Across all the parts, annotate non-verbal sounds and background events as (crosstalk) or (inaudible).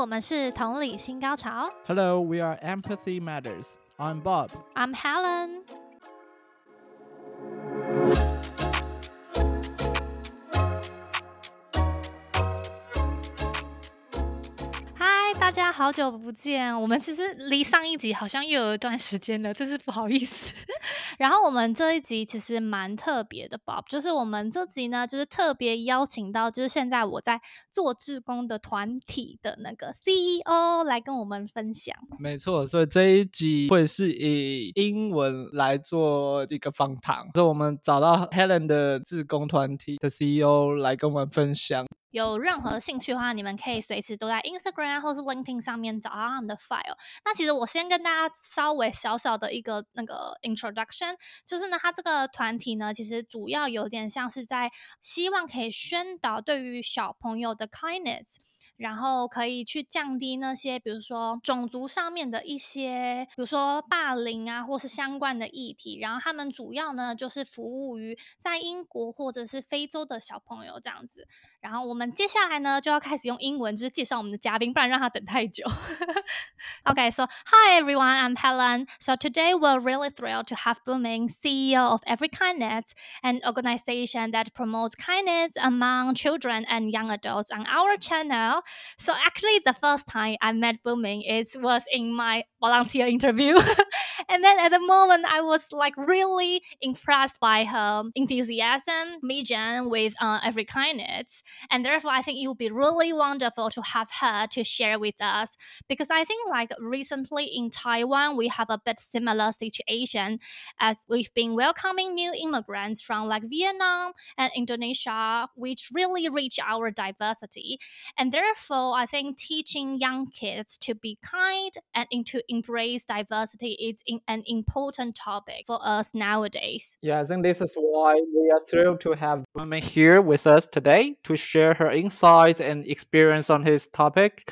我们是同理心高潮。Hello, we are Empathy Matters. I'm Bob. I'm Helen。嗨，大家好久不见！我们其实离上一集好像又有一段时间了，真是不好意思。然后我们这一集其实蛮特别的，Bob，就是我们这集呢，就是特别邀请到，就是现在我在做志工的团体的那个 CEO 来跟我们分享。没错，所以这一集会是以英文来做一个访谈，所以我们找到 Helen 的志工团体的 CEO 来跟我们分享。有任何兴趣的话，你们可以随时都在 Instagram 或是 LinkedIn 上面找到他们的 file。那其实我先跟大家稍微小小的一个那个 introduction，就是呢，他这个团体呢，其实主要有点像是在希望可以宣导对于小朋友的 kindness。然后可以去降低那些，比如说种族上面的一些，比如说霸凌啊，或是相关的议题。然后他们主要呢，就是服务于在英国或者是非洲的小朋友这样子。然后我们接下来呢就要开始用英文，就是介绍我们的嘉宾，不然让他等太久。okay, (laughs) so hi everyone, I'm Helen. So today we're really thrilled to have Bumi, CEO of Afrikindness, an organization that promotes kindness among children and young adults on our channel. So actually, the first time I met Bumi is was in my volunteer interview. (laughs) and then at the moment, I was like really impressed by her enthusiasm, vision with uh, Afrikindness. And therefore, I think it would be really wonderful to have her to share with us because I think like recently in Taiwan, we have a bit similar situation as we've been welcoming new immigrants from like Vietnam and Indonesia, which really reach our diversity. And therefore, I think teaching young kids to be kind and to embrace diversity is in, an important topic for us nowadays. Yeah, I think this is why we are thrilled to have women here with us today to share her insights and experience on this topic.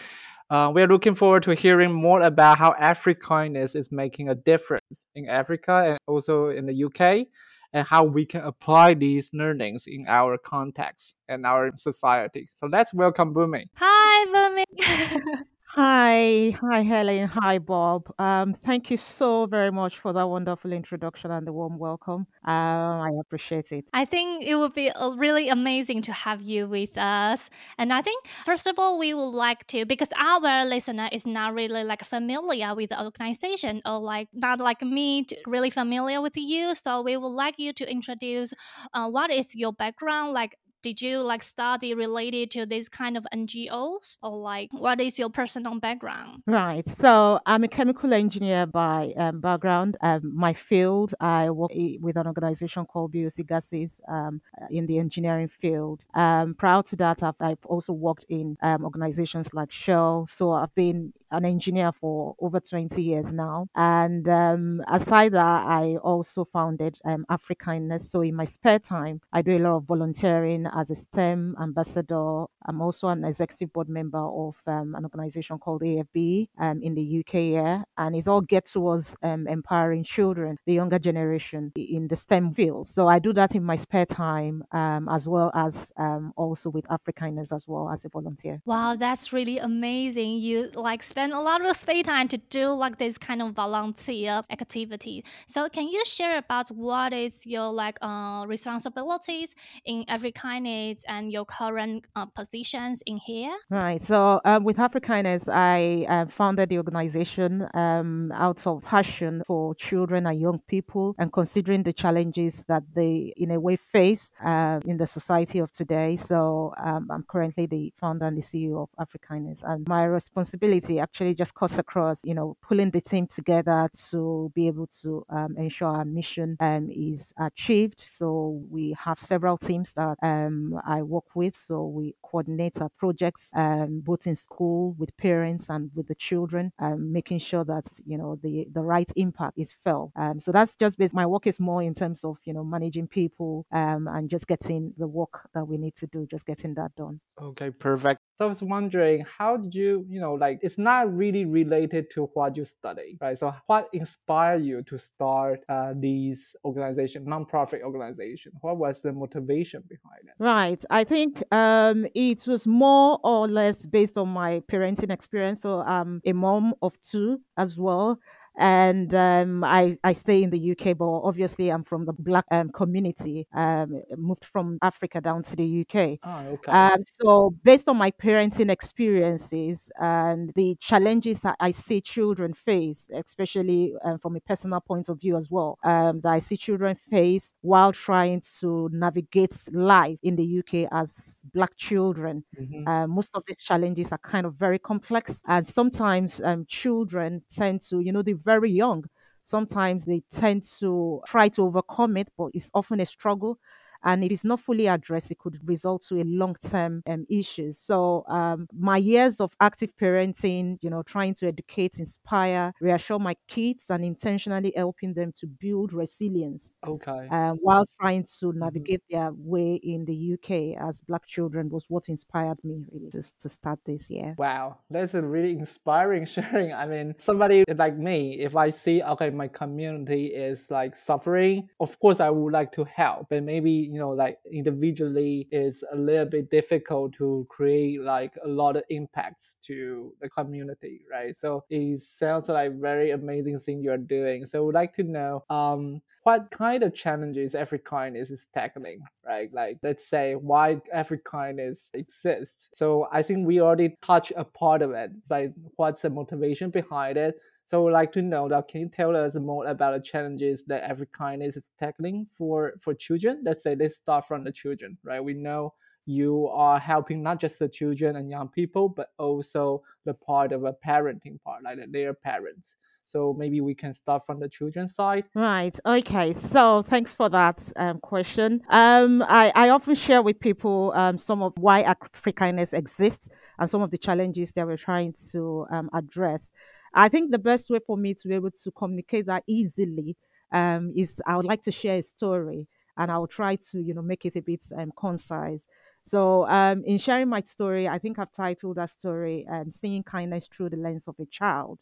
Uh, we are looking forward to hearing more about how Afrikindness is making a difference in Africa and also in the UK, and how we can apply these learnings in our context and our society. So let's welcome Bumi. Hi, Bumi. (laughs) Hi, hi, Helen. Hi, Bob. Um, thank you so very much for that wonderful introduction and the warm welcome. Um, I appreciate it. I think it would be uh, really amazing to have you with us. And I think, first of all, we would like to, because our listener is not really like familiar with the organization or like not like me, to- really familiar with you. So we would like you to introduce uh, what is your background, like did you like study related to this kind of NGOs or like what is your personal background? Right. So I'm a chemical engineer by um, background. Um, my field, I work with an organization called BOC Gases um, in the engineering field. Um, prior to that, I've, I've also worked in um, organizations like Shell. So I've been an engineer for over 20 years now. And um, aside that, I also founded um, Afrikindness. So in my spare time, I do a lot of volunteering as a STEM ambassador. I'm also an executive board member of um, an organization called AFB um, in the UK here. And it's all geared towards um, empowering children, the younger generation in the STEM field. So I do that in my spare time um, as well as um, also with Afrikindness as well as a volunteer. Wow, that's really amazing. You like spend a lot of spare time to do like this kind of volunteer activity. So can you share about what is your like uh responsibilities in every and your current uh, positions in here? Right. So um, with Afrikindness, I uh, founded the organization um, out of passion for children and young people and considering the challenges that they, in a way, face uh, in the society of today. So um, I'm currently the founder and the CEO of Afrikindness. And my responsibility actually just cuts across, you know, pulling the team together to be able to um, ensure our mission um, is achieved. So we have several teams that um, I work with. So we coordinate our projects um, both in school with parents and with the children, um, making sure that you know the the right impact is felt. Um, so that's just based. My work is more in terms of you know managing people um, and just getting the work that we need to do, just getting that done. Okay, perfect. So I was wondering, how did you, you know, like it's not really related to what you study, right? So what inspired you to start uh, these organization, nonprofit organization? What was the motivation behind it? Right. I think um, it was more or less based on my parenting experience. So I'm a mom of two as well. And um, I, I stay in the UK, but obviously I'm from the black um, community, um, moved from Africa down to the UK. Ah, okay. Um, so based on my parenting experiences and the challenges that I see children face, especially um, from a personal point of view as well, um, that I see children face while trying to navigate life in the UK as black children. hmm Uh, most of these challenges are kind of very complex, and sometimes um, children tend to, you know, they're very young. Sometimes they tend to try to overcome it, but it's often a struggle and if it's not fully addressed, it could result to a long-term um, issues. So um, my years of active parenting, you know, trying to educate, inspire, reassure my kids, and intentionally helping them to build resilience Okay. uh, while trying to hmm navigate their way in the UK as Black children was what inspired me really just to start this year. Wow, that's a really inspiring (laughs) sharing. I mean, somebody like me, if I see, okay, my community is like suffering, of course I would like to help. But maybe, you know, like individually it's a little bit difficult to create like a lot of impacts to the community, right? So it sounds like very amazing thing you're doing. So I would like to know um what kind of challenges Afrikindness is tackling, right? Like, let's say why Afrikindness exists. So I think we already touched a part of it. It's like, what's the motivation behind it? So we'd like to know that. Can you tell us more about the challenges that Afrikindness is tackling for for children? Let's say let's start from the children, right? We know you are helping not just the children and young people, but also the part of a parenting part, like their parents. So maybe we can start from the children's side. Right. Okay. So thanks for that um, question. Um, I, I often share with people um, some of why Afrikindness exists and some of the challenges that we're trying to um, address. I think the best way for me to be able to communicate that easily um, is I would like to share a story and I'll try to, you know, make it a bit um, concise. So, um, in sharing my story, I think I've titled that story um, Seeing Kindness Through the Lens of a Child.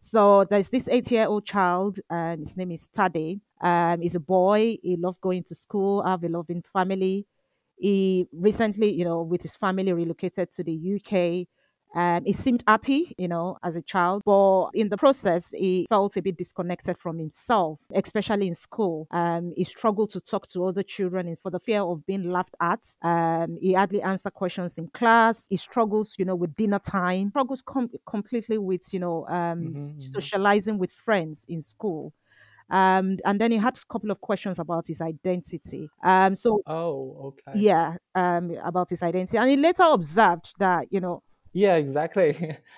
So there's this eight-year-old child, and his name is Tade. Um, he's a boy. He loved going to school. Have a loving family. He recently, you know, with his family, relocated to the UK. Um, he seemed happy, you know, as a child, but in the process, he felt a bit disconnected from himself, especially in school. Um, he struggled to talk to other children for the fear of being laughed at. Um, he hardly answered questions in class. He struggles, you know, with dinner time. Struggles com- completely with, you know, um, s- hmm socializing with friends in school. Um, and then he had a couple of questions about his identity. Um, so Oh, okay. yeah, um, about his identity. And he later observed that, you know, Yeah, exactly. (laughs)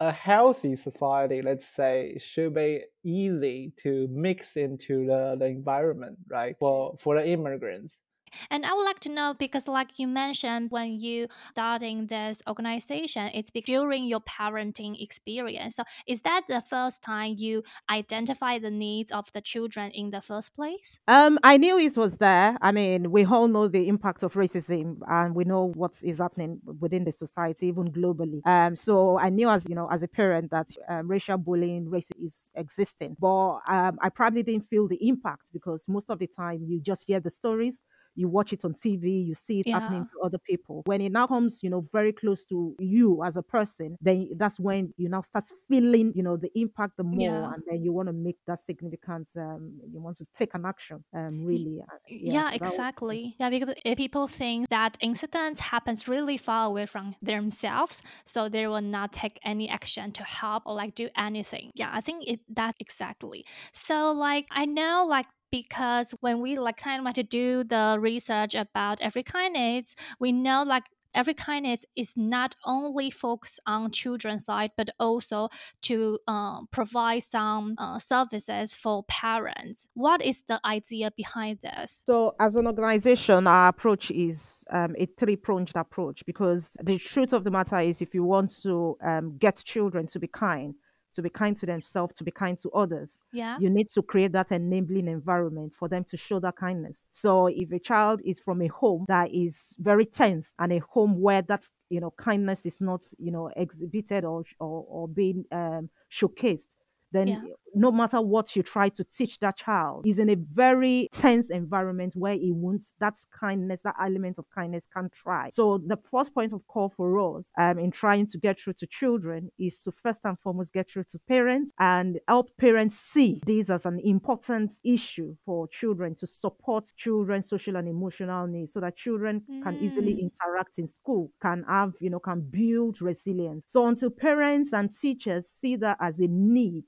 A healthy society, let's say, should be easy to mix into the, the environment, right? For for the immigrants. And I would like to know because, like you mentioned, when you starting this organization, it's during your parenting experience. So, is that the first time you identify the needs of the children in the first place? Um, I knew it was there. I mean, we all know the impact of racism, and we know what is happening within the society, even globally. Um, so I knew, as you know, as a parent, that um, racial bullying, racism is existing. But um, I probably didn't feel the impact because most of the time you just hear the stories, you watch it on TV, you see it happening to other people. When it now comes, you know, very close to you as a person, then that's when you now start feeling, you know, the impact the more, Yeah. and then you want to make that significant. Um, you want to take an action. Um, really, uh, yeah. Yeah, So that was. exactly. Yeah, because if people think that incident happens really far away from themselves, so they will not take any action to help or like do anything. Yeah, I think it that exactly. So like I know like because when we like kind of like to do the research about Afrikindness, we know like Afrikindness is not only focused on children's side but also to um, provide some uh, services for parents. What is the idea behind this? So, as an organization, our approach is um, a three pronged approach because the truth of the matter is, if you want to um, get children to be kind, to be kind to themselves, to be kind to others, Yeah. you need to create that enabling environment for them to show that kindness. So, if a child is from a home that is very tense and a home where that you know kindness is not you know exhibited or or, or being um, showcased, then Yeah. no matter what you try to teach that child, is in a very tense environment where he won't, that kindness, that element of kindness can try. So the first point of call for us um, in trying to get through to children is to first and foremost get through to parents and help parents see this as an important issue for children to support children's social and emotional needs so that children can easily Mm. interact in school, can have, you know, can build resilience. So until parents and teachers see that as a need,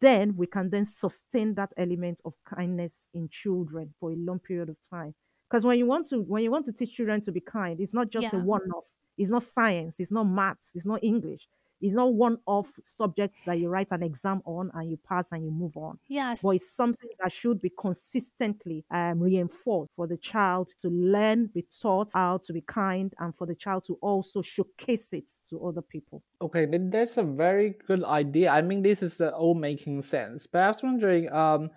then we can then sustain that element of kindness in children for a long period of time. Because when you want to when you want to teach children to be kind, it's not just a one-off. It's not science, it's not maths, it's not English. It's not one-off subjects that you write an exam on and you pass and you move on Yes. but it's something that should be consistently um, reinforced for the child to learn, be taught how to be kind, and for the child to also showcase it to other people. Okay, that's a very good idea. I mean, this is uh, all making sense. But I was wondering, um,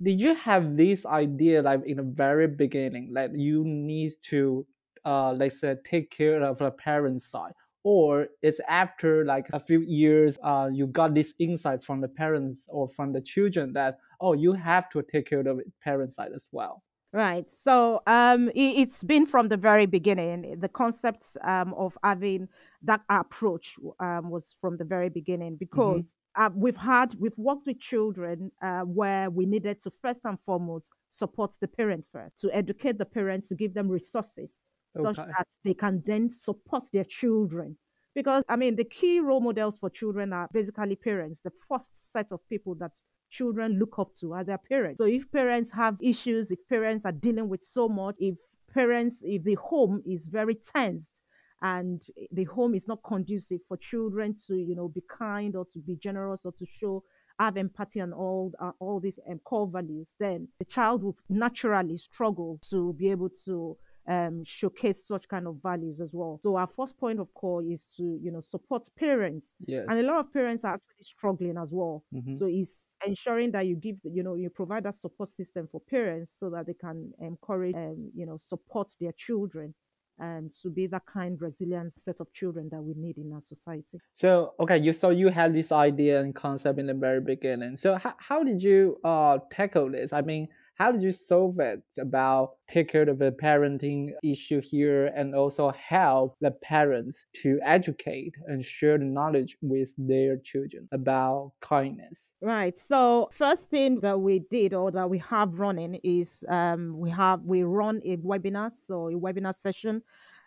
did you have this idea like in the very beginning, like you need to, uh, let's say, take care of the parents' side, or it's after like a few years, uh, you got this insight from the parents or from the children that oh, you have to take care of the parents' side as well. Right. So um, it, it's been from the very beginning. The concept um, of having that approach um, was from the very beginning Mm-hmm. because uh, we've had we've worked with children uh, where we needed to first and foremost support the parent first to educate the parents to give them resources such Okay. that they can then support their children. Because I mean, the key role models for children are basically parents. The first set of people that children look up to are their parents. So if parents have issues, if parents are dealing with so much, if parents, if the home is very tensed and the home is not conducive for children to, you know, be kind or to be generous or to show have empathy and all uh, all these um, core values, then the child will naturally struggle to be able to um, showcase such kind of values as well. So our first point of call is to you know support parents, Yes. and a lot of parents are actually struggling as well. Mhm. So it's ensuring that you give, you know, you provide that support system for parents so that they can encourage, um, you know, support their children and to be that kind, resilient set of children that we need in our society. So okay, you so you had this idea and concept in the very beginning. So how, how did you uh tackle this? I mean, how did you solve it about take care of the parenting issue here and also help the parents to educate and share the knowledge with their children about kindness? Right. So first thing that we did or that we have running is um, we have we run a webinar, so a webinar session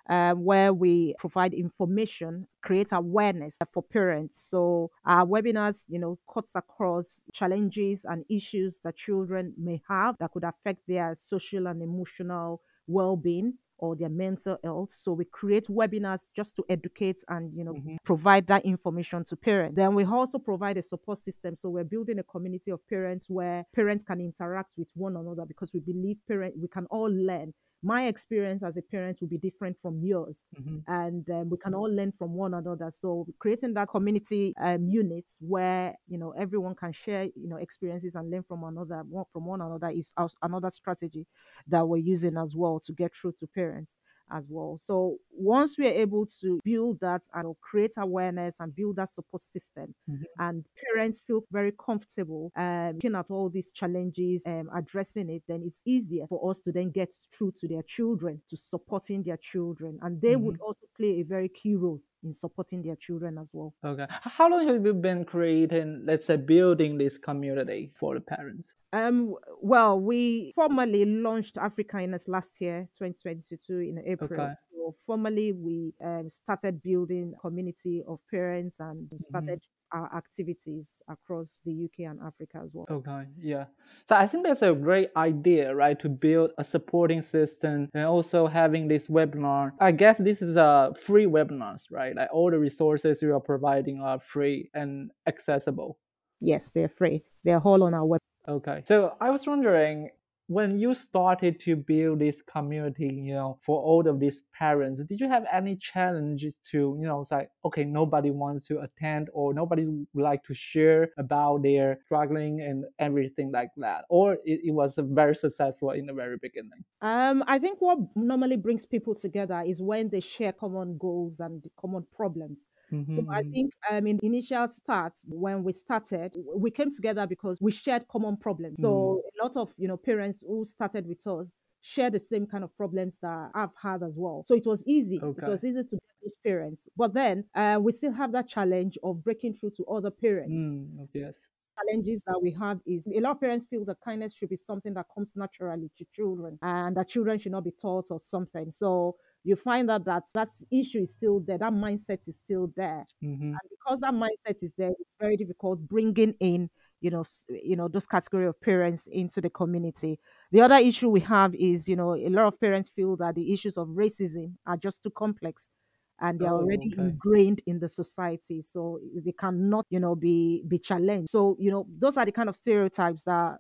um, where we provide information, create awareness for parents. So our webinars, you know, cuts across challenges and issues that children may have that could affect their social and emotional well-being or their mental health. So we create webinars just to educate and you know Mhm. provide that information to parents. Then we also provide a support system. So we're building a community of parents where parents can interact with one another because we believe parent we can all learn. My experience as a parent will be different from yours Mhm. and um, we can all learn from one another. So creating that community um, unit where you know everyone can share you know experiences and learn from another from one another is als- another strategy that we're using as well to get through to parents as well. So once we are able to build that and create awareness and build that support system, Mhm. and parents feel very comfortable um, looking at all these challenges, um, addressing it, then it's easier for us to then get through to their children, to supporting their children, and they would also play a very key role in supporting their children as well. Okay. How long have you been creating, let's say, building this community for the parents? Um, well, we formally launched Afrikindness last year, 2022, in April. Okay. So formally, we um, started building community of parents and started our activities across the UK and Africa as well. Okay, yeah. So I think that's a great idea, right? To build a supporting system and also having this webinar. I guess this is a free webinars, right? Like all the resources you are providing are free and accessible. Yes, they're free. They're all on our web. Okay. So I was wondering when you started to build this community, you know, for all of these parents, did you have any challenges to, you know, it's like, okay, nobody wants to attend or nobody would like to share about their struggling and everything like that? Or it, it was very successful in the very beginning? Um, I think what normally brings people together is when they share common goals and common problems. So I Mm-hmm. think um, in initial start, when we started, we came together because we shared common problems. Mm. So a lot of you know parents who started with us share the same kind of problems that I've had as well. So it was easy. It was easy to get those parents. But then uh, we still have that challenge of breaking through to other parents Mm. Yes. challenges that we have is a lot of parents feel that kindness should be something that comes naturally to children and that children should not be taught or something. So you find that that, that issue is still there, that mindset is still there. Mm-hmm. And because that mindset is there, it's very difficult bringing in you know you know those category of parents into the community the other issue we have is you know a lot of parents feel that the issues of racism are just too complex and they are Oh, already okay. ingrained in the society so they cannot you know be be challenged so you know those are the kind of stereotypes that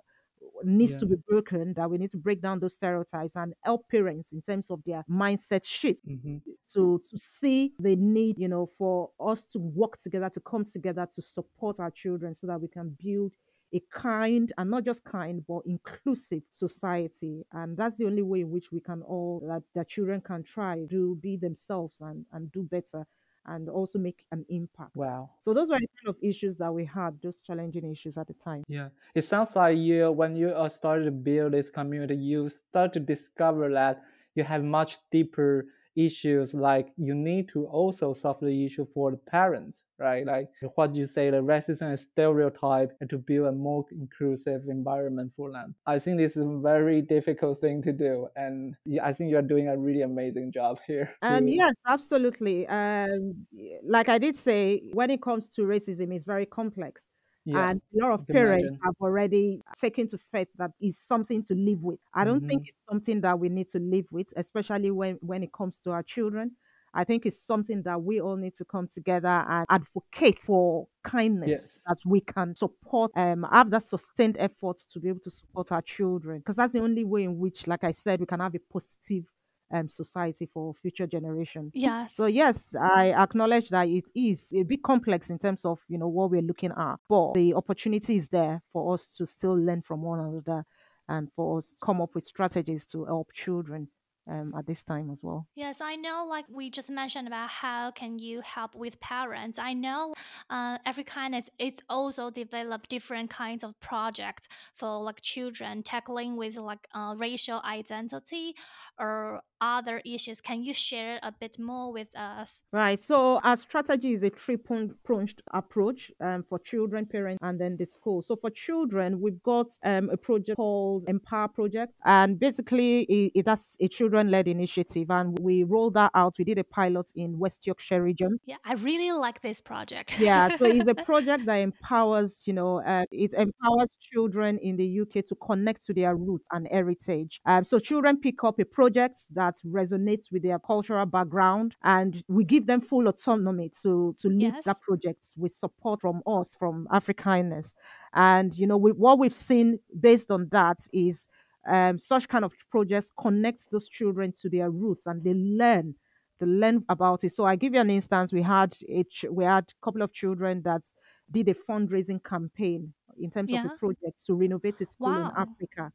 needs Yeah. to be broken that we need to break down those stereotypes and help parents in terms of their mindset shift Mm-hmm. to to see the need you know for us to work together to come together to support our children so that we can build a kind and not just kind but inclusive society and that's the only way in which we can all that the children can try to be themselves and and do better and also make an impact. Wow. so those were the kind of issues that we had those challenging issues at the time. Yeah, it sounds like you, when you uh, started to build this community, you start to discover that you have much deeper issues. Like you need to also solve the issue for the parents, right? Like what you say, the racism and stereotype, and to build a more inclusive environment for them. I think this is a very difficult thing to do, and I think you're doing a really amazing job (laughs) here. Um, To yes, absolutely. Um, like I did say, when it comes to racism, it's very complex. Yeah, And a lot of parents imagine. have already taken to faith that is something to live with. I don't think Mm-hmm. it's something that we need to live with, especially when, when it comes to our children. I think it's something that we all need to come together and advocate for kindness Yes. that we can support, um, have that sustained effort to be able to support our children. Because that's the only way in which, like I said, we can have a positive um, society for future generation. Yes. So Yes. I acknowledge that it is a bit complex in terms of you know what we're looking at, but the opportunity is there for us to still learn from one another and for us to come up with strategies to help children um, at this time as well. Yes, I know. Like we just mentioned about how can you help with parents. I know, uh, Afrikindness it's also developed different kinds of projects for like children tackling with like uh, racial identity or other issues. Can you share a bit more with us? Right. So our strategy is a three-pronged pronged approach um, for children, parents, and then the school. So for children, we've got um, a project called Empower Project, and basically it, it- that's a children-led initiative, and we rolled that out. We did a pilot in West Yorkshire region. Yeah, I really like this project. Yeah, so it's a (laughs) project that empowers, you know, uh, it empowers children in the UK to connect to their roots and heritage. Um, so children pick up a project that resonates with their cultural background, and we give them full autonomy to to lead that yes. project with support from us, from Afrikindness. And you know, we, what we've seen based on that is um, such kind of projects connect those children to their roots, and they learn they learn about it. So I give you an instance. We had a ch- we had a couple of children that did a fundraising campaign in terms of a project to renovate a school in Africa.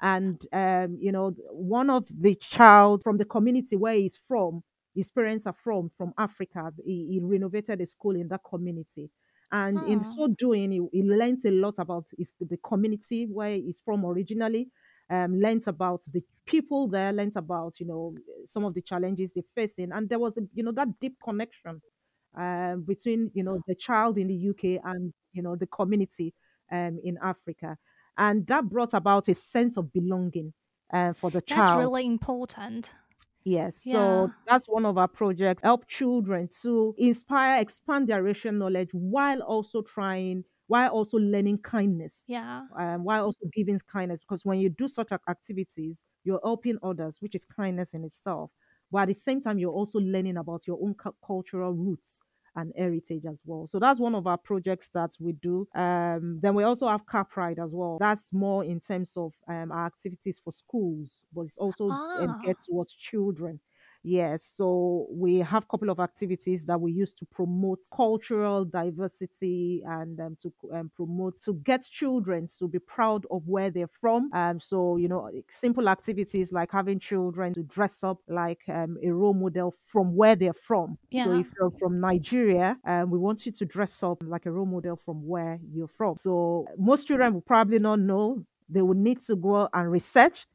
And um, you know, one of the child from the community where he's from, his parents are from, from Africa. He, he renovated a school in that community. And in Oh, so doing, he, he learns a lot about his, the community where he's from originally, um, learns about the people there, learned about, you know, some of the challenges they're facing. And there was, a, you know, that deep connection um, between, you know, the child in the UK and, you know, the community um, in Africa. And that brought about a sense of belonging uh, for the child. that's really important. Yes, Yeah. so that's one of our projects. Help children to inspire, expand their racial knowledge while also trying, while also learning kindness, Yeah. um, while also giving kindness. Because when you do such activities, you're helping others, which is kindness in itself. But at the same time, you're also learning about your own cu- cultural roots and heritage as well. So that's one of our projects that we do. Um, then we also have Car Pride as well. That's more in terms of um, our activities for schools, but it's also Ah. geared towards children. Yes, so we have a couple of activities that we use to promote cultural diversity and um, to um, promote to get children to be proud of where they're from. Um, so you know, simple activities like having children to dress up like um, a role model from where they're from. Yeah. So if you're from Nigeria, um, we want you to dress up like a role model from where you're from. So most children will probably not know. They will need to go and research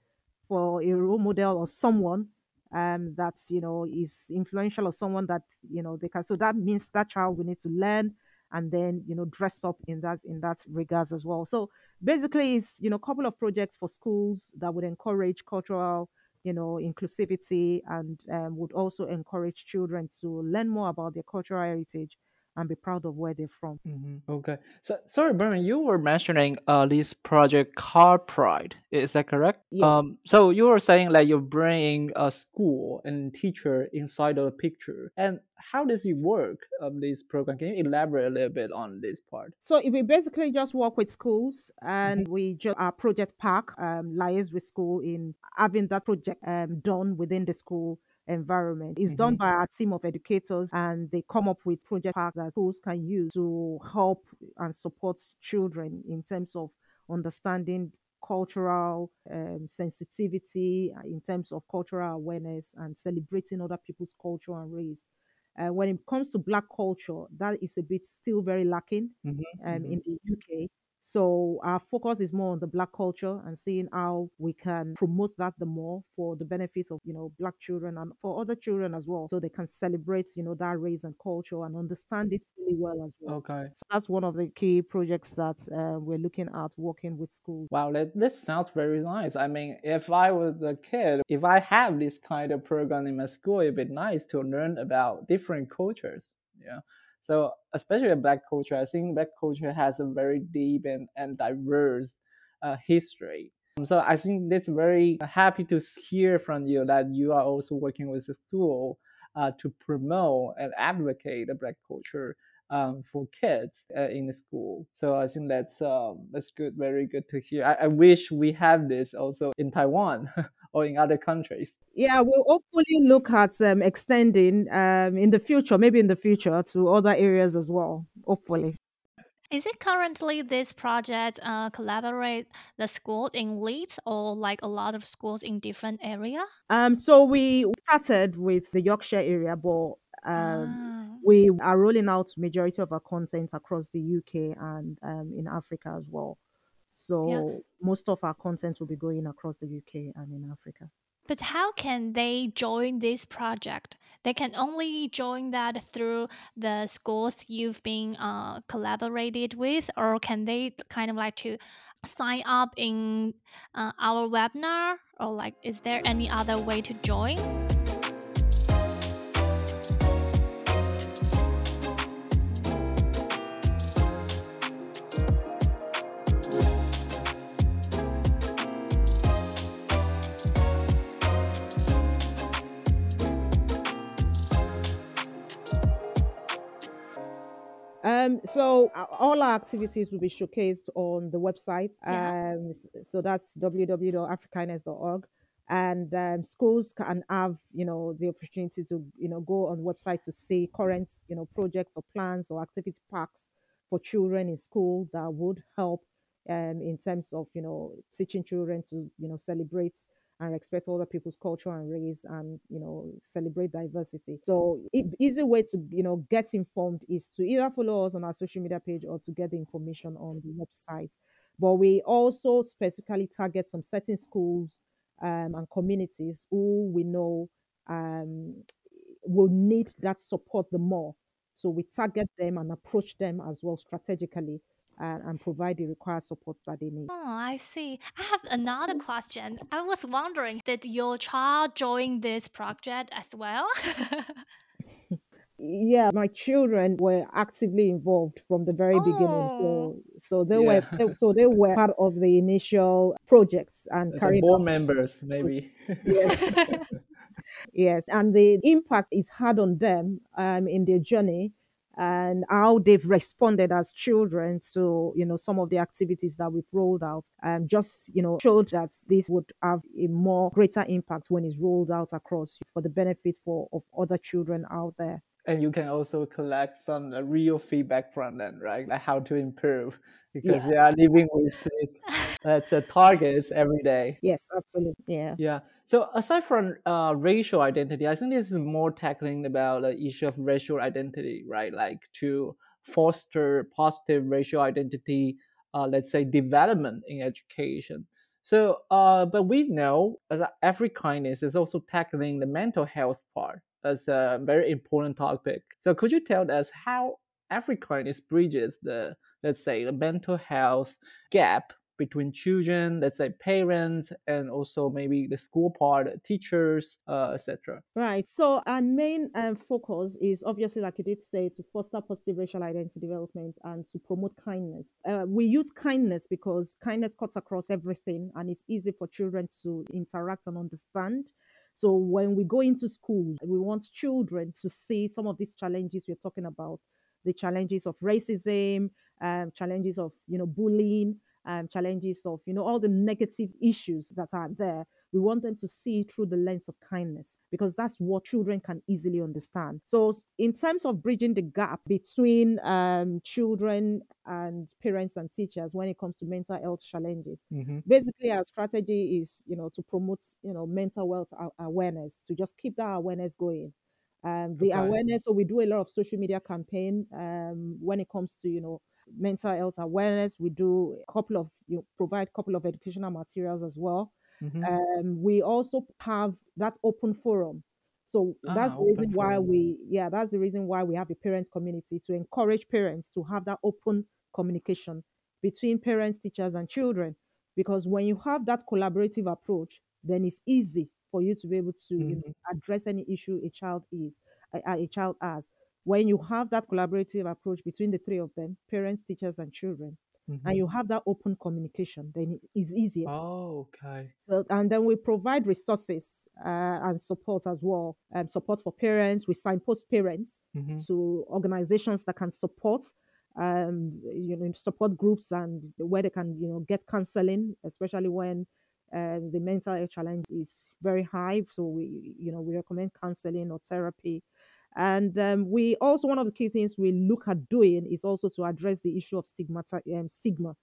for a role model or someone um that's you know is influential or someone that you know they can so that means that child will need to learn and then you know dress up in that in that regards as well. So basically it's you know a couple of projects for schools that would encourage cultural you know inclusivity and um, would also encourage children to learn more about their cultural heritage and be proud of where they're from hmm Okay. So sorry, Bumi, you were mentioning uh this project Car Pride. Is that correct? yes Um, so you were saying that you're bringing a school and teacher inside of the picture. And how does it work? Um, this program. Can you elaborate a little bit on this part? So if we basically just work with schools and we just our project park um, liaise with school in having that project um, done within the school environment. It's done hmm by our team of educators and they come up with project park that schools can use to help and support children in terms of understanding cultural um, sensitivity uh, in terms of cultural awareness and celebrating other people's culture and race. Uh, when it comes to black culture, that is a bit still very lacking hmm um, hmm in the UK. So our focus is more on the black culture and seeing how we can promote that the more for the benefit of you know black children and for other children as well, so they can celebrate you know that race and culture and understand it really well as well. Okay. So that's one of the key projects that uh, we're looking at working with schools. Wow, that this sounds very nice. I mean, if I was a kid, if I have this kind of program in my school, it'd be nice to learn about different cultures. Yeah. So especially a black culture, I think black culture has a very deep and, and diverse uh, history. Um, So I think that's very happy to hear from you that you are also working with the school uh, to promote and advocate the black culture um, for kids uh, in the school. So I think that's um, that's good, very good to hear. I, I wish we have this also in Taiwan (laughs) or in other countries. Yeah, we'll hopefully look at um, extending um, in the future, maybe in the future, to other areas as well. Hopefully. Is it currently this project uh, collaborate the schools in Leeds or like a lot of schools in different area? Um, so we started with the Yorkshire area, but um, Ah, we are rolling out majority of our content across the UK and um, in Africa as well. yeah. So most of our content will be going across the UK and in Africa. But how can they join this project? They can only join that through the schools you've been uh, collaborated with, or can they kind of like to sign up in uh, our webinar, or like is there any other way to join? Um, so uh, all our activities will be showcased on the website. Yeah. Um, s- so that's www.afrikindness.org. And um, schools can have, you know, the opportunity to, you know, go on the website to see current, you know, projects or plans or activity packs for children in school that would help um, in terms of, you know, teaching children to, you know, celebrate and respect other people's culture and race and you know celebrate diversity. So e- easy way to you know get informed is to either follow us on our social media page or to get the information on the website. But we also specifically target some certain schools um, and communities who we know um, will need that support the more. So we target them and approach them as well strategically and, and provide the required support that they need Oh, I see. I have another question. I was wondering, did your child join this project as well? (laughs) yeah my children were actively involved from the very beginning oh, so so they were they- so they were part of the initial projects and the carried board out members maybe. (laughs) yes (laughs) yes and the impact is had on them um in their journey and how they've responded as children to you know some of the activities that we've rolled out and just you know showed that this would have a more greater impact when it's rolled out across for the benefit for of other children out there and you can also collect some uh, real feedback from them right? Like how to improve because yeah. they are living with this (laughs) that's a targets every day. Yes absolutely yeah. Yeah. So aside from uh, racial identity i think this is more tackling about the issue of racial identity right? Like to foster positive racial identity uh, let's say development in education. So uh, but we know that AfriKindness is also tackling the mental health part as a very important topic so could you tell us how AfriKindness bridges the let's say the mental health gap between children, let's say parents, and also maybe the school part, teachers, uh, etc. Right. So our main um, focus is obviously, like you did say, to foster positive racial identity development and to promote kindness. Uh, we use kindness because kindness cuts across everything, and it's easy for children to interact and understand. So when we go into schools, we want children to see some of these challenges we're talking about, the challenges of racism, um, challenges of you know bullying, um, challenges of you know all the negative issues that are there we want them to see through the lens of kindness because that's what children can easily understand so in terms of bridging the gap between um, children and parents and teachers when it comes to mental health challenges mm-hmm. basically our strategy is you know to promote you know mental health awareness to just keep that awareness going um, the okay. awareness so we do a lot of social media campaign um, when it comes to you know mental health awareness. We do a couple of you know, provide a couple of educational materials as well. Mm-hmm. Um, we also have that open forum. So ah, that's the reason why forum. we yeah that's the reason why we have a parent community to encourage parents to have that open communication between parents, teachers, and children. Because when you have that collaborative approach, then it's easy for you to be able to mm-hmm. you know, mm-hmm. address any issue a child is a, a child has when you have that collaborative approach between the three of them parents teachers and children. And you have that open communication then it's easier. Oh okay. So and then we provide resources uh, and support as well um, support for parents. We signpost parents mm-hmm. to organizations that can support um, you know support groups and where they can you know get counseling especially when um, the mental health challenge is very high. So we you know we recommend counseling or therapy and um, we also, one of the key things we look at doing is also to address the issue of stigma. Um, stigma.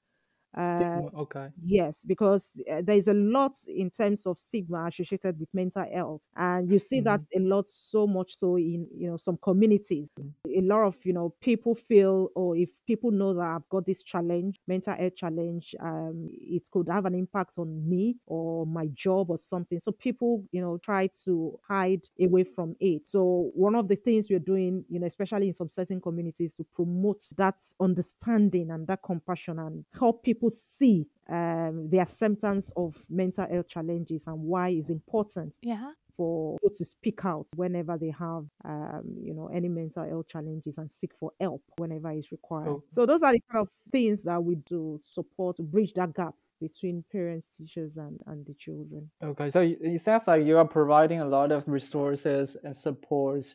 Stigma, uh, okay. Yes, because uh, there is a lot in terms of stigma associated with mental health, and you see mm-hmm. that a lot so much so in you know some communities. Mm-hmm. A lot of you know people feel, or if people know that I've got this challenge, mental health challenge, um, it could have an impact on me or my job or something. So people you know try to hide away from it. So one of the things we're doing, you know, especially in some certain communities, to promote that understanding and that compassion and help people people see um, their symptoms of mental health challenges and why it's important yeah for people to speak out whenever they have, um, you know, any mental health challenges and seek for help whenever it's required. Oh. So those are the kind of things that we do support to bridge that gap between parents, teachers, and, and the children. Okay, so it sounds like you are providing a lot of resources and supports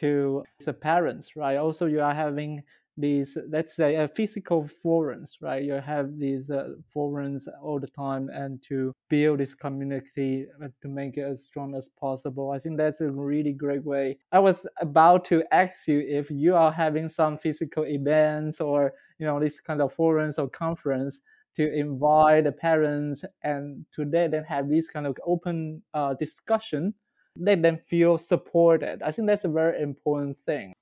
to the parents, right? Also, you are having these let's say uh, physical forums right? You have these uh, forums all the time and to build this community uh, to make it as strong as possible. I think that's a really great way. I was about to ask you if you are having some physical events or you know this kind of forums or conference to invite the parents and to let them have this kind of open uh, discussion let them feel supported. I think that's a very important thing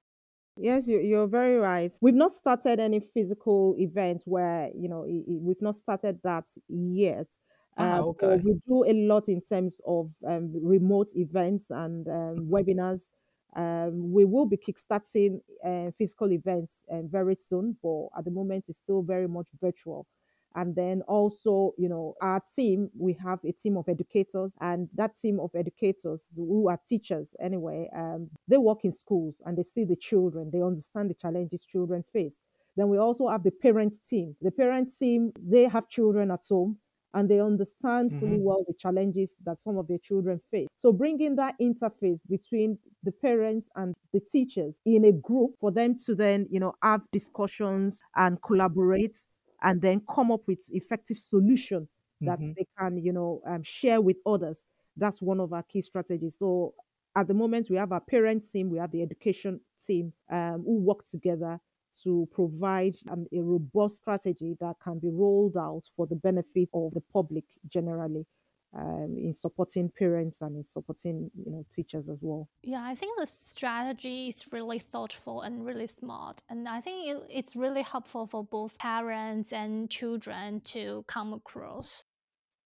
Yes, you, you're very right. We've not started any physical event where, you know, we've not started that yet. Ah, Um, okay. we do a lot in terms of um, remote events and um, webinars. Um, we will be kickstarting uh, physical events um, very soon, but at the moment it's still very much virtual. And then also, you know, our team, we have a team of educators, and that team of educators who are teachers anyway, um, they work in schools and they see the children, they understand the challenges children face. Then we also have the parent team. The parent team, they have children at home and they understand fully Mhm. well the challenges that some of their children face. So bringing that interface between the parents and the teachers in a group for them to then, you know, have discussions and collaborate and then come up with effective solution that Mhm. they can, you know, um, share with others. That's one of our key strategies. So at the moment, we have our parent team, we have the education team um, who work together to provide um, a robust strategy that can be rolled out for the benefit of the public generally um, in supporting parents and in supporting you know teachers as well. Yeah, I think the strategy is really thoughtful and really smart. And I think it, it's really helpful for both parents and children to come across.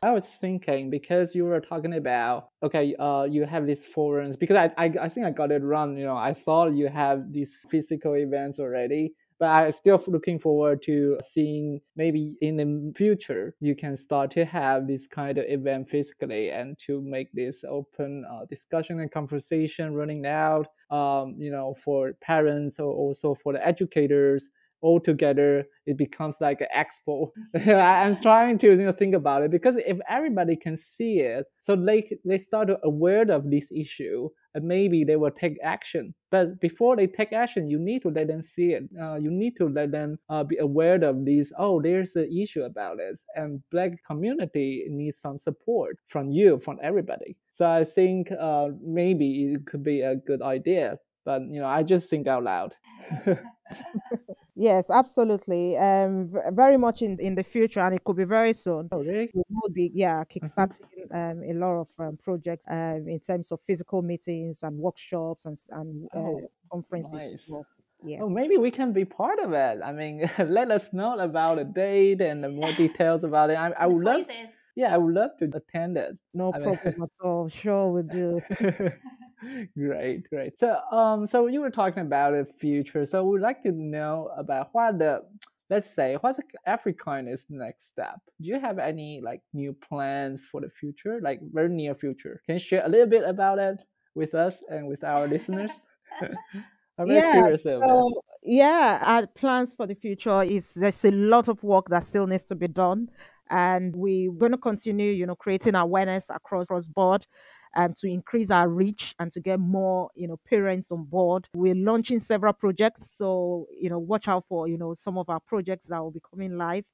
I was thinking because you were talking about okay, uh, you have these forums because I, I I think I got it wrong. You know, I thought you have these physical events already, but I still looking forward to seeing maybe in the future you can start to have this kind of event physically and to make this open uh, discussion and conversation running out. Um, you know, for parents or also for the educators all together it becomes like an expo. (laughs) I'm trying to you know, think about it because if everybody can see it so they they start to aware of this issue and maybe they will take action. But before they take action you need to let them see it. Uh, you need to let them uh, be aware of this oh there's an issue about this and black community needs some support from you from everybody. So i think uh, maybe it could be a good idea but you know i just think out loud (laughs) (laughs) Yes, absolutely. Um, v- very much in in the future, and it could be very soon. oh really We will be, yeah, Mhm. kickstarting um, a lot of um, projects um, in terms of physical meetings and workshops and s- and uh, Oh, conferences as nice. well. Yeah, Oh, maybe we can be part of it. I mean, (laughs) let us know about the date and the more details about it. I, I (laughs) would love, yeah, I would love to attend it. no I mean, problem at all. Sure, we'll do. (laughs) great, great. So, um, so you were talking about the future. So we'd like to know about what the, let's say, what's Afrikindness next step? Do you have any like new plans for the future, like very near future? Can you share a little bit about it with us and with our listeners? (laughs) I'm very Yeah, curious that. so yeah, our plans for the future is there's a lot of work that still needs to be done, and we're going to continue, you know, creating awareness across across board, um, to increase our reach and to get more, you know, parents on board. We're launching several projects, so you know, watch out for you know some of our projects that will be coming live,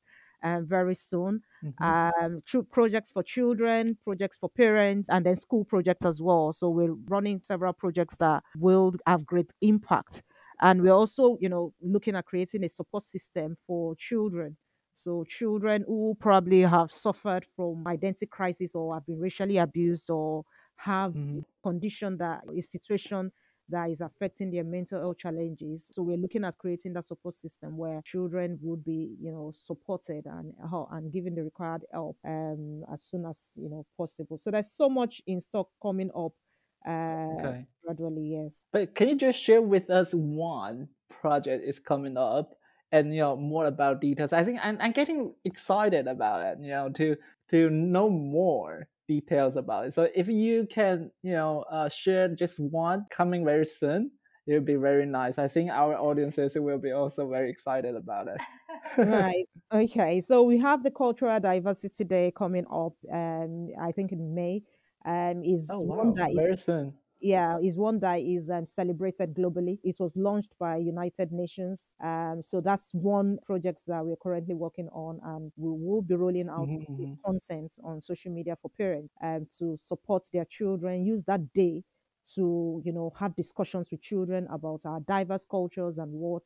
um, very soon Mhm. um, tru- projects for children, projects for parents, and then school projects as well. So we're running several projects that will have great impact. And we're also, you know, looking at creating a support system for children. So children who probably have suffered from identity crisis or have been racially abused or have a Mhm. condition that a situation that is affecting their mental health challenges. So we're looking at creating that support system where children would be, you know, supported and and given the required help um, as soon as you know possible. So there's so much in stock coming up uh, Okay. gradually. Yes. But can you just share with us one project is coming up and you know more about details? I think I'm, I'm getting excited about it, you know, to to know more details about it. So if you can, you know, uh, share just one coming very soon, it would be very nice. I think our audiences will be also very excited about it. (laughs) Right. Okay. So we have the Cultural Diversity Day coming up, um, I think in May. Um, is oh one wow, that very is soon. Yeah, is one that is um, celebrated globally. It was launched by United Nations. Um, so that's one project that we're currently working on, and we will be rolling out Mhm, with mhm. content on social media for parents um, to support their children. Use that day to you know have discussions with children about our diverse cultures and what,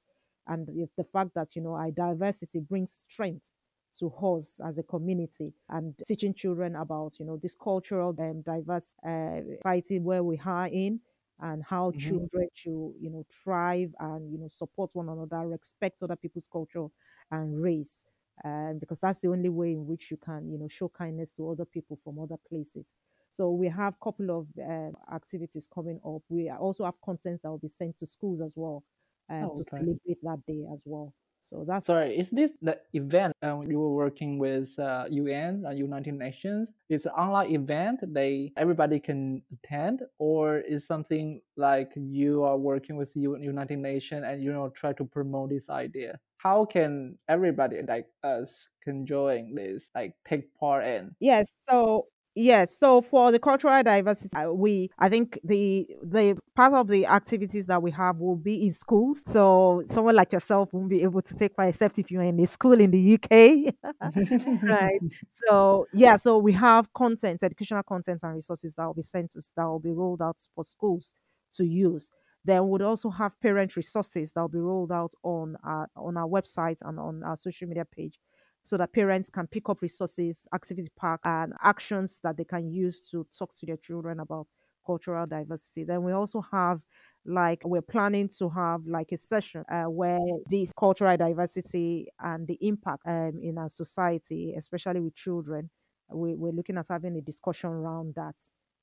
and the the fact that you know our diversity brings strength to us as a community and teaching children about you know this cultural and diverse uh, society where we are in and how Mhm. children should you know thrive and you know support one another respect other people's culture and race um, because that's the only way in which you can you know show kindness to other people from other places. So we have a couple of uh, activities coming up. We also have contents that will be sent to schools as well um, Oh, to celebrate that day as well so that's Sorry, is this the event uh, you were working with uh, UN, uh, United Nations? It's an online event. They everybody can attend, or is something like you are working with United Nations and you know try to promote this idea? how can everybody like us can join this, like take part in? Yes. So Yes, so for the cultural diversity, uh, we I think the the part of the activities that we have will be in schools. So someone like yourself won't be able to take part except if you're in a school in the UK, (laughs) right? So yeah, so we have content, educational content and resources that will be sent to that will be rolled out for schools to use. Then we'd also have parent resources that will be rolled out on our on our website and on our social media page so that parents can pick up resources, activity park, and actions that they can use to talk to their children about cultural diversity. Then we also have like we're planning to have like a session uh, where this cultural diversity and the impact um, in our society, especially with children, we, we're looking at having a discussion around that.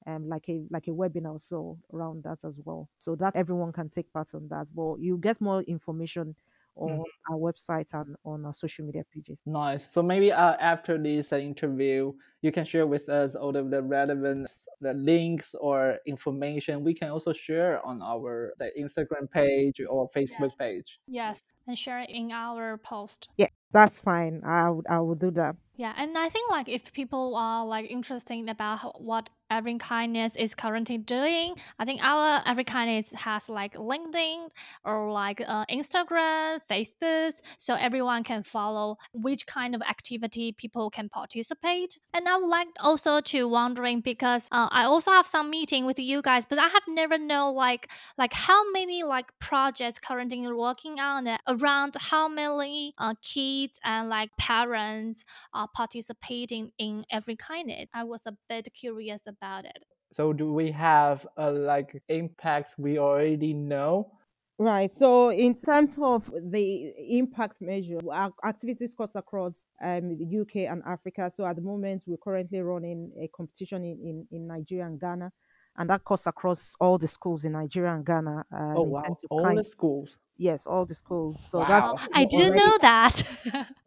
Um, like a like a webinar so around that as well so that everyone can take part on that but you get more information on Mhm. our website and on our social media pages. Nice. So maybe uh, after this uh, interview, you can share with us all of the relevant the links or information we can also share on our the Instagram page or Facebook Yes. page. Yes, and share it in our post. Yeah, that's fine. I would I will do that. Yeah, and I think like if people are like interested about how, what Afrikindness is currently doing, I think our Afrikindness has like LinkedIn or like uh, Instagram, Facebook, so everyone can follow which kind of activity people can participate. And I would like also to wondering because uh, I also have some meeting with you guys, but I have never know like like how many like projects currently working on it, around how many uh, kids and like parents are participating in Afrikindness. I was a bit curious about it. So do we have uh, like impacts we already know? Right. So in terms of the impact measure, our activities cuts across um, the UK and Africa. So at the moment, we're currently running a competition in, in, in Nigeria and Ghana, and that cuts across all the schools in Nigeria and Ghana. Um, Oh wow, all kind, the schools. yes, all the schools. So that's Wow, Oh, I we're didn't already know that.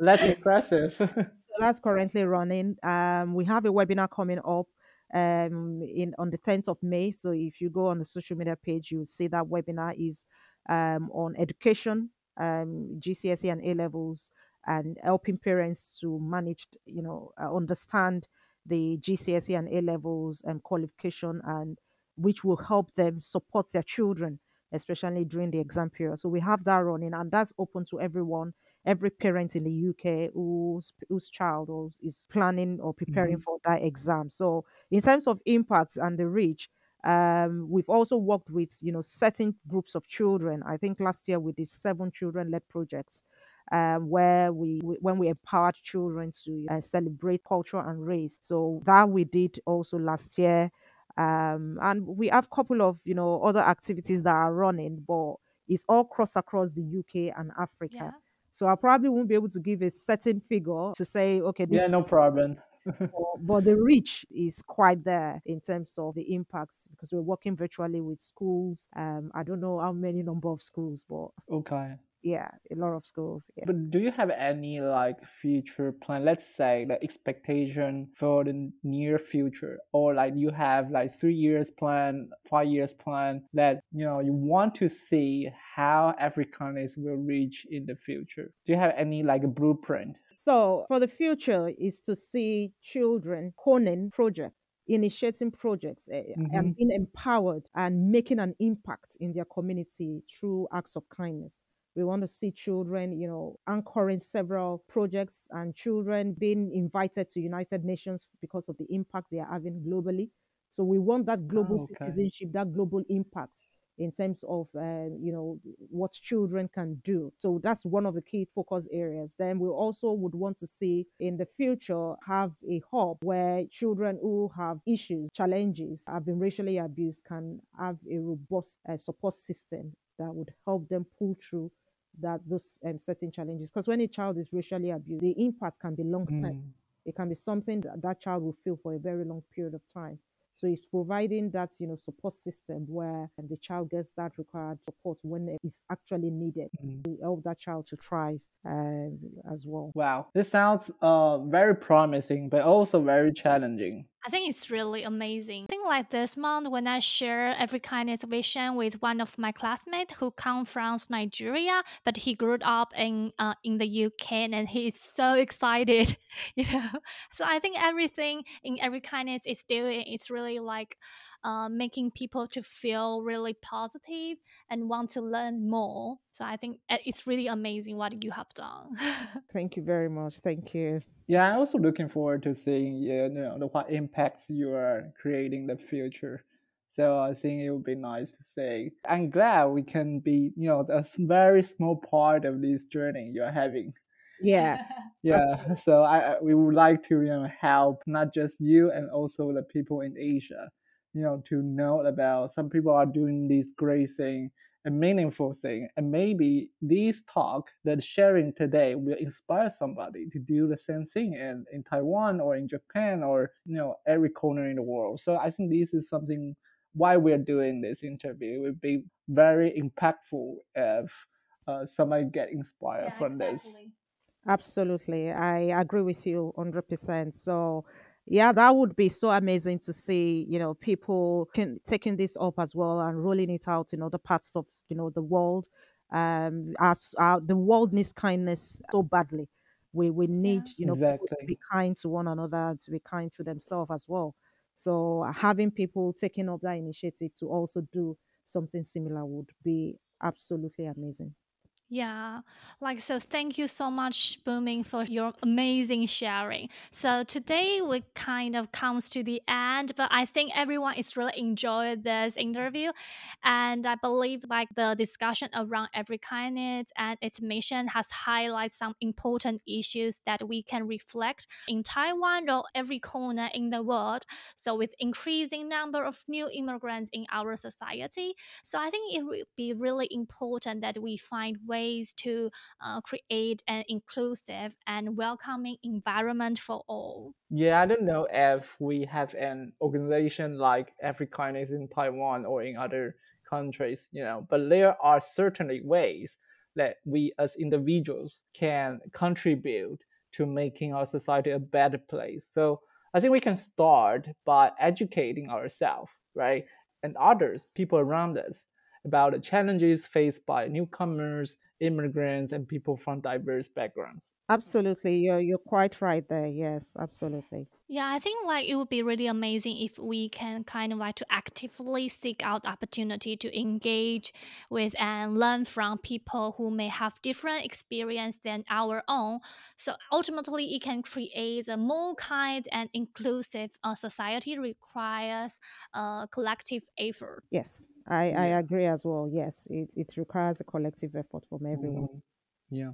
that's (laughs) impressive. (laughs) So that's currently running. Um, we have a webinar coming up um, in on the 10th of May. So if you go on the social media page, you'll see that webinar is um, on education, um, GCSE and A levels, and helping parents to manage, you know, uh, understand the GCSE and A levels and qualification, and which will help them support their children, especially during the exam period. So we have that running, and that's open to everyone every parent in the UK whose whose child is planning or preparing Mhm. for that exam. So in terms of impacts and the reach, um, we've also worked with you know certain groups of children. I think last year we did seven children-led projects. Um, where we, we when we empowered children to uh, celebrate culture and race, so that we did also last year, um, and we have a couple of you know other activities that are running, but it's all cross across the UK and Africa. yeah. So I probably won't be able to give a certain figure to say, okay, this, Yeah, no problem. (laughs) but, the reach is quite there in terms of the impacts because we're working virtually with schools. Um, I don't know how many number of schools, but Okay. Yeah, a lot of schools. Yeah. But do you have any like future plan? Let's say the expectation for the near future, or like you have like three years plan, five years plan that you know you want to see how Afrikindness will reach in the future. Do you have any like a blueprint? So for the future is to see children honing projects, initiating projects, eh, Mm-hmm. and being empowered and making an impact in their community through acts of kindness. We want to see children, you know, anchoring several projects and children being invited to United Nations because of the impact they are having globally. So we want that global Oh, okay. citizenship, that global impact in terms of uh, you know what children can do so that's one of the key focus areas then we also would want to see in the future have a hub where children who have issues challenges have been racially abused can have a robust uh, support system that would help them pull through that those um, certain challenges because when a child is racially abused the impact can be long term Mm. it can be something that that child will feel for a very long period of time so it's providing that you know support system where um, the child gets that required support when it is actually needed Mm. to help that child to thrive um, as well. Wow, this sounds uh very promising, but also very challenging. I think it's really amazing. I think like this month when I share Afrikindness vision with one of my classmates who come from Nigeria, but he grew up in uh, in the UK and he is so (laughs) excited, you know. So I think everything in Afrikindness is doing is really like uh, making people to feel really positive and want to learn more. So I think uh, it's really amazing what you have done. (laughs) Thank you very much. Thank you. Yeah, I'm also looking forward to seeing you know what impacts you are creating the future. So I think it would be nice to say. I'm glad we can be, you know, a very small part of this journey you're having. Yeah. (laughs) yeah. So I we would like to, you know, help not just you and also the people in Asia, you know, to know about some people are doing this great thing a meaningful thing. And maybe this talk that sharing today will inspire somebody to do the same thing in, in Taiwan or in Japan or you know every corner in the world. So I think this is something why we're doing this interview. It would be very impactful if uh, somebody get inspired yeah, from exactly. this. Absolutely. I agree with you 100%. So yeah, that would be so amazing to see, you know, people can, taking this up as well and rolling it out in other parts of, you know, the world. Um, as uh, the world needs kindness so badly. We we need, yeah. you know, exactly. to be kind to one another, to be kind to themselves as well. So having people taking up that initiative to also do something similar would be absolutely amazing. Yeah, like so. Thank you so much, Bumi, for your amazing sharing. So today we kind of comes to the end, but I think everyone is really enjoyed this interview, and I believe like the discussion around Afrikindness and its mission has highlighted some important issues that we can reflect in Taiwan or every corner in the world. So with increasing number of new immigrants in our society, so I think it would be really important that we find ways ways to uh, create an inclusive and welcoming environment for all. Yeah, I don't know if we have an organization like Afrikindness in Taiwan or in other countries, you know, but there are certainly ways that we as individuals can contribute to making our society a better place. So I think we can start by educating ourselves, right? And others, people around us, about the challenges faced by newcomers, immigrants, and people from diverse backgrounds. Absolutely, you're you're quite right there. Yes, absolutely. Yeah, I think like it would be really amazing if we can kind of like to actively seek out opportunity to engage with and learn from people who may have different experience than our own. So ultimately, it can create a more kind and inclusive uh, society. Requires a uh, collective effort. Yes, I, I agree as well. Yes, it, it requires a collective effort from everyone. Mm-hmm. Yeah.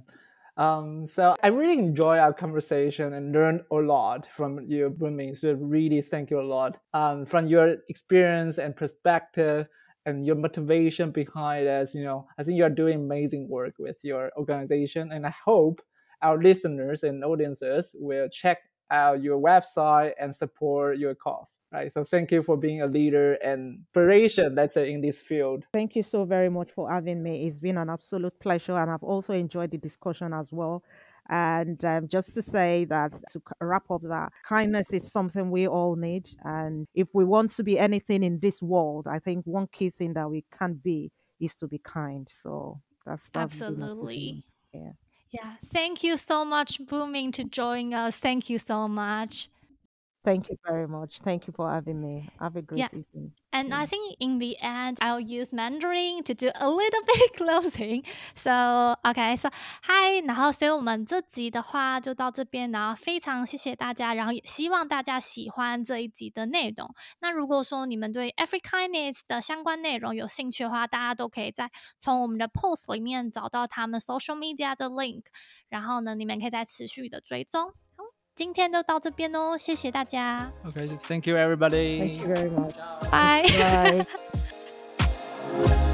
Um, so I really enjoy our conversation and learned a lot from you, Bumi. So really thank you a lot um, from your experience and perspective and your motivation behind us. You know, I think you are doing amazing work with your organization, and I hope our listeners and audiences will check out your website and support your cause right? So thank you for being a leader and inspiration let's say in this field. Thank you so very much for having me. It's been an absolute pleasure and i've also enjoyed the discussion as well. And um, just to say that to wrap up that kindness is something we all need and if we want to be anything in this world i think one key thing that we can be is to be kind. So that's, that's absolutely. yeah yeah, thank you so much, Bumi, to join us. Thank you so much. Thank you very much. Thank you for having me. Have a great yeah. evening. And yeah. I think in the end, I'll use Mandarin to do a little (laughs) bit closing. So OK, so hi. hi，然后所以我们这集的话就到这边，然后非常谢谢大家，然后也希望大家喜欢这一集的内容。那如果说你们对 Afrikindness 的相关内容有兴趣的话，大家都可以在从我们的 post 里面找到他们 social media 的 link，然后呢，你们可以再持续的追踪。好今天就到这边哦，谢谢大家。OK，Thank you, everybody. Thank you very much. Bye. Bye.